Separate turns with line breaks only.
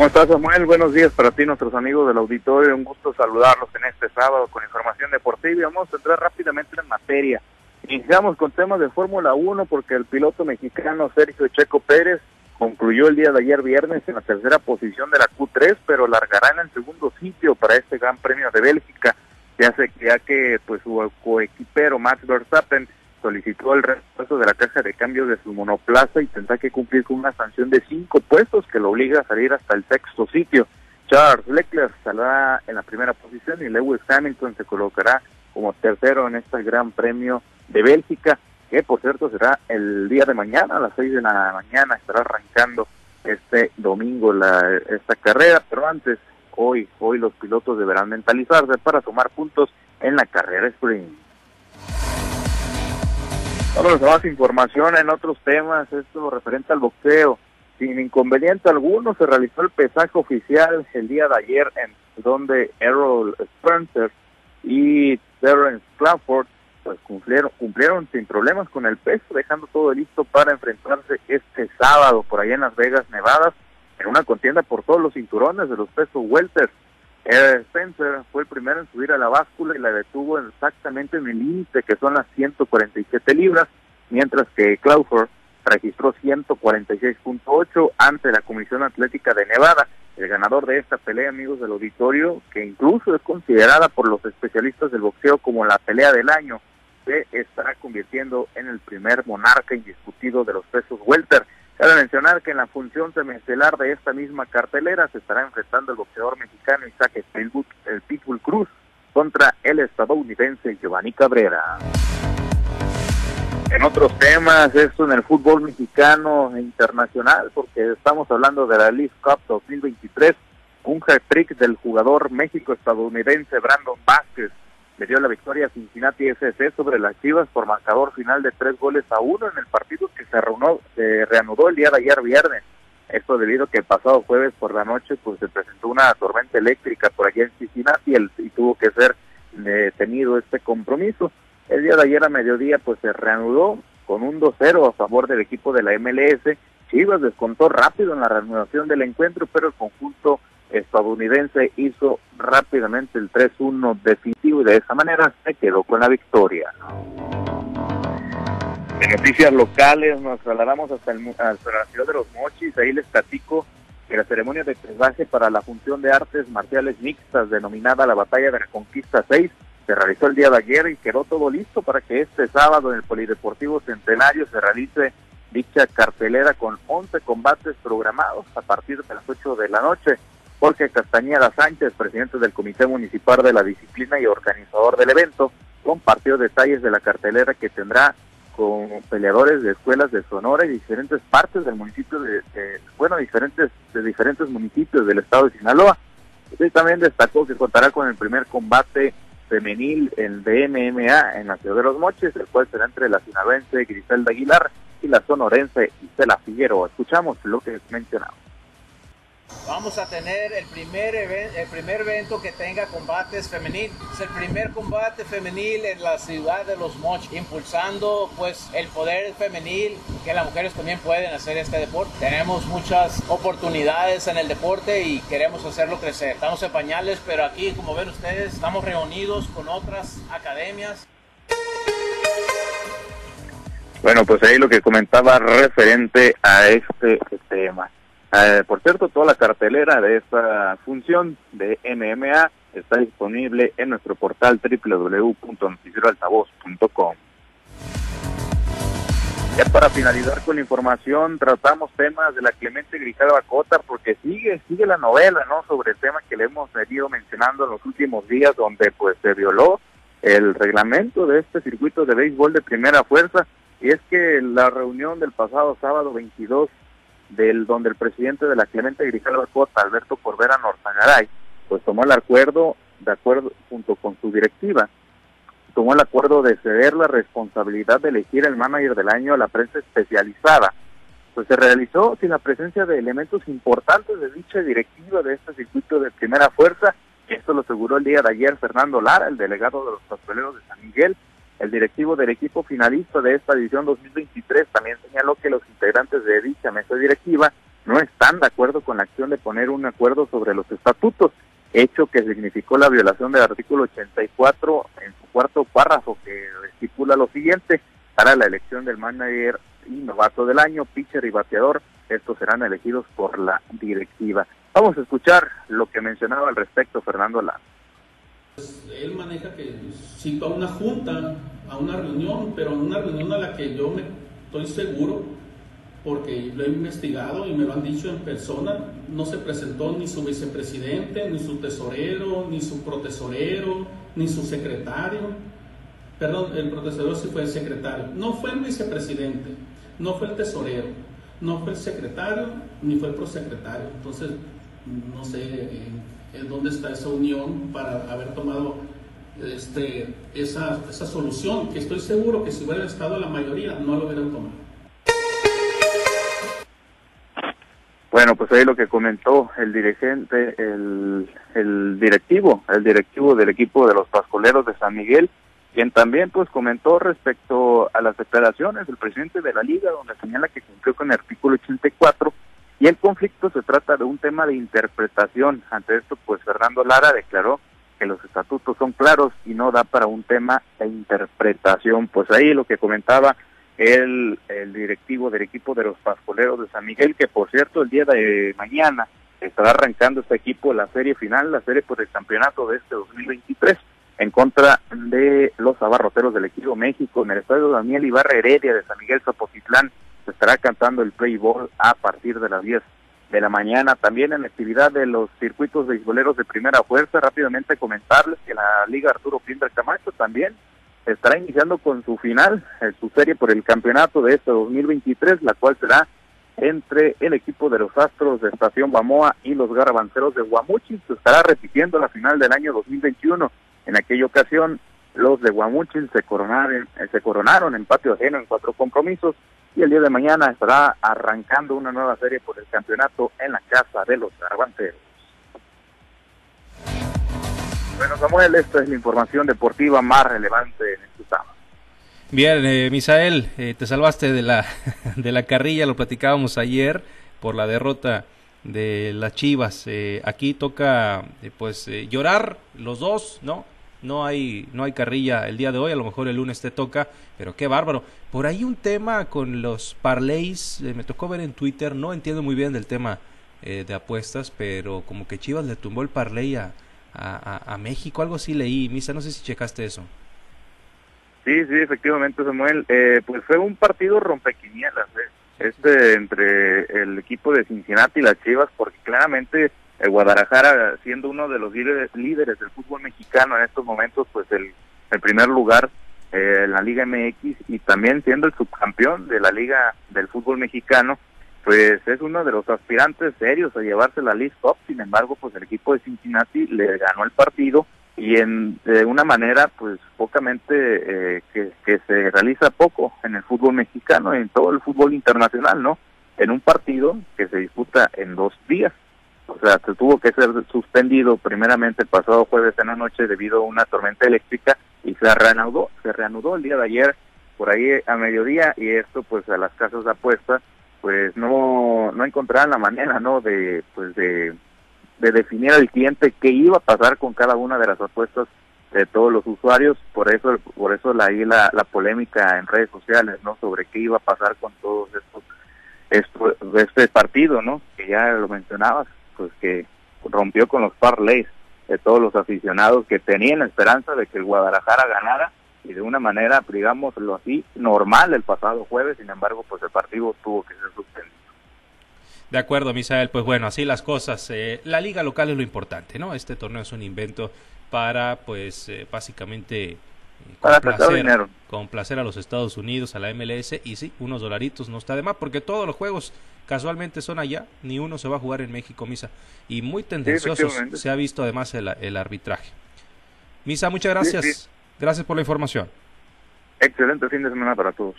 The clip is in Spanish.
¿Cómo estás, Samuel? Buenos días para ti, nuestros amigos del auditorio. Un gusto saludarlos en este sábado con información deportiva. Vamos a entrar rápidamente en materia. Iniciamos con temas de Fórmula 1 porque el piloto mexicano Sergio Checo Pérez concluyó el día de ayer viernes en la tercera posición de la Q3, pero largará en el segundo sitio para este Gran Premio de Bélgica, ya, sé, ya que pues su coequipero Max Verstappen solicitó el refuerzo de la caja de cambios de su monoplaza y tendrá que cumplir con una sanción de cinco puestos que lo obliga a salir hasta el sexto sitio. Charles Leclerc saldrá en la primera posición y Lewis Hamilton se colocará como tercero en este Gran Premio de Bélgica, que por cierto será el día de mañana a las seis de la mañana, estará arrancando este domingo la, esta carrera, pero antes, hoy, hoy los pilotos deberán mentalizarse para tomar puntos en la carrera sprint. Vamos a más información en otros temas, esto referente al boxeo. Sin inconveniente alguno se realizó el pesaje oficial el día de ayer en donde Errol Spencer y Terence Crawford pues cumplieron, cumplieron sin problemas con el peso, dejando todo listo para enfrentarse este sábado por allá en Las Vegas, Nevada, en una contienda por todos los cinturones de los pesos welter. Spencer fue el primero en subir a la báscula y la detuvo exactamente en el límite que son las 147 libras, mientras que Crawford registró 146.8 ante la Comisión Atlética de Nevada. El ganador de esta pelea, amigos del auditorio, que incluso es considerada por los especialistas del boxeo como la pelea del año, se estará convirtiendo en el primer monarca indiscutido de los pesos welter. Cabe mencionar que en la función semestelar de esta misma cartelera se estará enfrentando el boxeador mexicano Isaac Pitbull, el Pitbull Cruz contra el estadounidense Giovanni Cabrera. En otros temas, esto en el fútbol mexicano e internacional, porque estamos hablando de la League Cup 2023, un hat-trick del jugador México-estadounidense Brandon Vázquez le la victoria a Cincinnati FC sobre las Chivas por marcador final de tres goles a uno en el partido que se, reunó, se reanudó el día de ayer viernes. Esto debido a que el pasado jueves por la noche pues se presentó una tormenta eléctrica por allá en Cincinnati y, tuvo que ser detenido este compromiso. El día de ayer a mediodía pues se reanudó con un 2-0 a favor del equipo de la MLS. Chivas descontó rápido en la reanudación del encuentro, pero el conjunto estadounidense hizo rápidamente el 3-1 definitivo y de esa manera se quedó con la victoria. En noticias locales nos trasladamos hasta, el, hasta la ciudad de los Mochis, ahí les platico que la ceremonia de pesaje para la función de artes marciales mixtas denominada la Batalla de la Conquista 6 se realizó el día de ayer y quedó todo listo para que este sábado en el Polideportivo Centenario se realice dicha cartelera con 11 combates programados a partir de las 8 de la noche. Jorge Castañeda Sánchez, presidente del Comité Municipal de la Disciplina y organizador del evento, compartió detalles de la cartelera que tendrá con peleadores de escuelas de Sonora y diferentes partes del municipio de, bueno, diferentes de diferentes municipios del estado de Sinaloa. Y también destacó que contará con el primer combate femenil en MMA en la ciudad de los Moches, el cual será entre la sinaloense Griselda Aguilar y la sonorense Isela Figueroa. Escuchamos lo que mencionamos.
Vamos a tener el primer, el primer evento que tenga combates femenil. Es el primer combate femenil en la ciudad de Los Moch, impulsando pues el poder femenil, que las mujeres también pueden hacer este deporte. Tenemos muchas oportunidades en el deporte y queremos hacerlo crecer. Estamos en pañales, pero aquí, como ven ustedes, estamos reunidos con otras academias.
Bueno, pues ahí lo que comentaba referente a este tema. Eh, por cierto, toda la cartelera de esta función de MMA está disponible en nuestro portal www.noticieroaltavoz.com. Ya para finalizar con información, tratamos temas de la Clemente Grijalva Cota porque sigue, sigue la novela, ¿no? Sobre el tema que le hemos venido mencionando en los últimos días, donde pues se violó el reglamento de este circuito de béisbol de primera fuerza. Y es que la reunión del pasado sábado 22 del donde el presidente de la Clemente Grijalva Cota, Alberto Corbera Norzagaray, pues tomó el acuerdo, de acuerdo junto con su directiva, tomó el acuerdo de ceder la responsabilidad de elegir el manager del año a la prensa especializada. Pues se realizó sin la presencia de elementos importantes de dicha directiva de este circuito de primera fuerza. Esto lo aseguró el día de ayer Fernando Lara, el delegado de los pastoreros de San Miguel, el directivo del equipo finalista de esta edición 2023 también señaló que los integrantes de dicha mesa directiva no están de acuerdo con la acción de poner un acuerdo sobre los estatutos, hecho que significó la violación del artículo 84 en su cuarto párrafo que estipula lo siguiente, para la elección del manager y novato del año, pitcher y bateador, estos serán elegidos por la directiva. Vamos a escuchar lo que mencionaba al respecto Fernando Lano.
Pues, él maneja que cito a una junta, a una reunión, pero una reunión a la que yo me estoy seguro, porque lo he investigado y me lo han dicho en persona, no se presentó ni su vicepresidente, ni su tesorero, ni su protesorero, ni su secretario. Perdón, el protesorero sí fue el secretario. No fue el vicepresidente, no fue el tesorero, no fue el secretario, ni fue el prosecretario. Entonces, no sé en, dónde está esa unión para haber tomado este, esa, esa solución, que estoy seguro que si hubiera estado la mayoría, no lo hubieran tomado.
Bueno, pues ahí lo que comentó el dirigente, el, el directivo, el directivo del equipo de los Pascoleros de San Miguel, quien también pues comentó respecto a las declaraciones del presidente de la liga, donde señala que cumplió con el artículo 84 y el conflicto se trata de un tema de interpretación. Ante esto, pues Fernando Lara declaró que los estatutos son claros y no da para un tema de interpretación. Pues ahí lo que comentaba el, el directivo del equipo de los Pascoleros de San Miguel, que por cierto el día de mañana estará arrancando este equipo la serie final, la serie por el campeonato de este 2023 en contra de los abarroteros del equipo México en el estadio Daniel Ibarra Heredia de San Miguel Zapotitlán. Estará cantando el play ball a partir de las 10 de la mañana. También en actividad de los circuitos beisboleros de primera fuerza, rápidamente comentarles que la Liga Arturo Pinder Camacho también estará iniciando con su final, eh, su serie por el campeonato de este 2023, la cual será entre el equipo de los Astros de Estación Bamoa y los Garbanceros de Guamuchi. Se estará repitiendo la final del año 2021. En aquella ocasión, los de Guamuchil se coronaron, eh, se coronaron en patio ajeno en cuatro compromisos y el día de mañana estará arrancando una nueva serie por el campeonato en la casa de los Garbanceros. Bueno, Samuel, esta es la información deportiva más relevante en este sábado.
Bien, eh, Misael, eh, te salvaste de la, de la carrilla, lo platicábamos ayer por la derrota de las Chivas. Eh, aquí toca, eh, pues, llorar los dos, ¿no? No hay, no hay carrilla el día de hoy, a lo mejor el lunes te toca, pero qué bárbaro. Por ahí un tema con los parlays, me tocó ver en Twitter, no entiendo muy bien del tema de apuestas, pero como que Chivas le tumbó el parlay a, a, México, algo así leí, Misa, no sé si checaste eso.
Sí, sí, efectivamente, Samuel. Eh, pues fue un partido rompequinielas, ¿eh? este entre el equipo de Cincinnati y las Chivas, porque claramente el Guadalajara, siendo uno de los líderes, del fútbol mexicano en estos momentos, pues el, primer lugar eh, en la Liga MX y también siendo el subcampeón de la Liga del Fútbol Mexicano, pues es uno de los aspirantes serios a llevarse la League Cup, sin embargo, pues el equipo de Cincinnati le ganó el partido y en de una manera pues pocamente eh, que, que se realiza poco en el fútbol mexicano en todo el fútbol internacional, ¿no? En un partido que se disputa en dos días. O sea, se tuvo que ser suspendido primeramente el pasado jueves en la noche debido a una tormenta eléctrica y se reanudó, se reanudó el día de ayer por ahí a mediodía y esto pues a las casas de apuestas pues no no encontraban la manera no de pues de, de definir al cliente qué iba a pasar con cada una de las apuestas de todos los usuarios. Por eso por eso la la, la polémica en redes sociales no sobre qué iba a pasar con todos estos esto, este partido no que ya lo mencionabas pues que rompió con los parlays de todos los aficionados que tenían la esperanza de que el Guadalajara ganara y de una manera, digámoslo así, normal el pasado jueves, sin embargo, pues el partido tuvo que ser suspendido.
De acuerdo, Misael, pues bueno, así las cosas. Eh, la liga local es lo importante, ¿no? Este torneo es un invento para, pues, eh, básicamente... Eh,
para complacer,
complacer a los Estados Unidos, a la MLS, y sí, unos dolaritos no está de más, porque todos los juegos casualmente son allá, ni uno se va a jugar en México, Misa. Y muy tendenciosos se ha visto además el, el arbitraje. Misa, muchas gracias. Gracias por la información.
Excelente fin de semana para todos.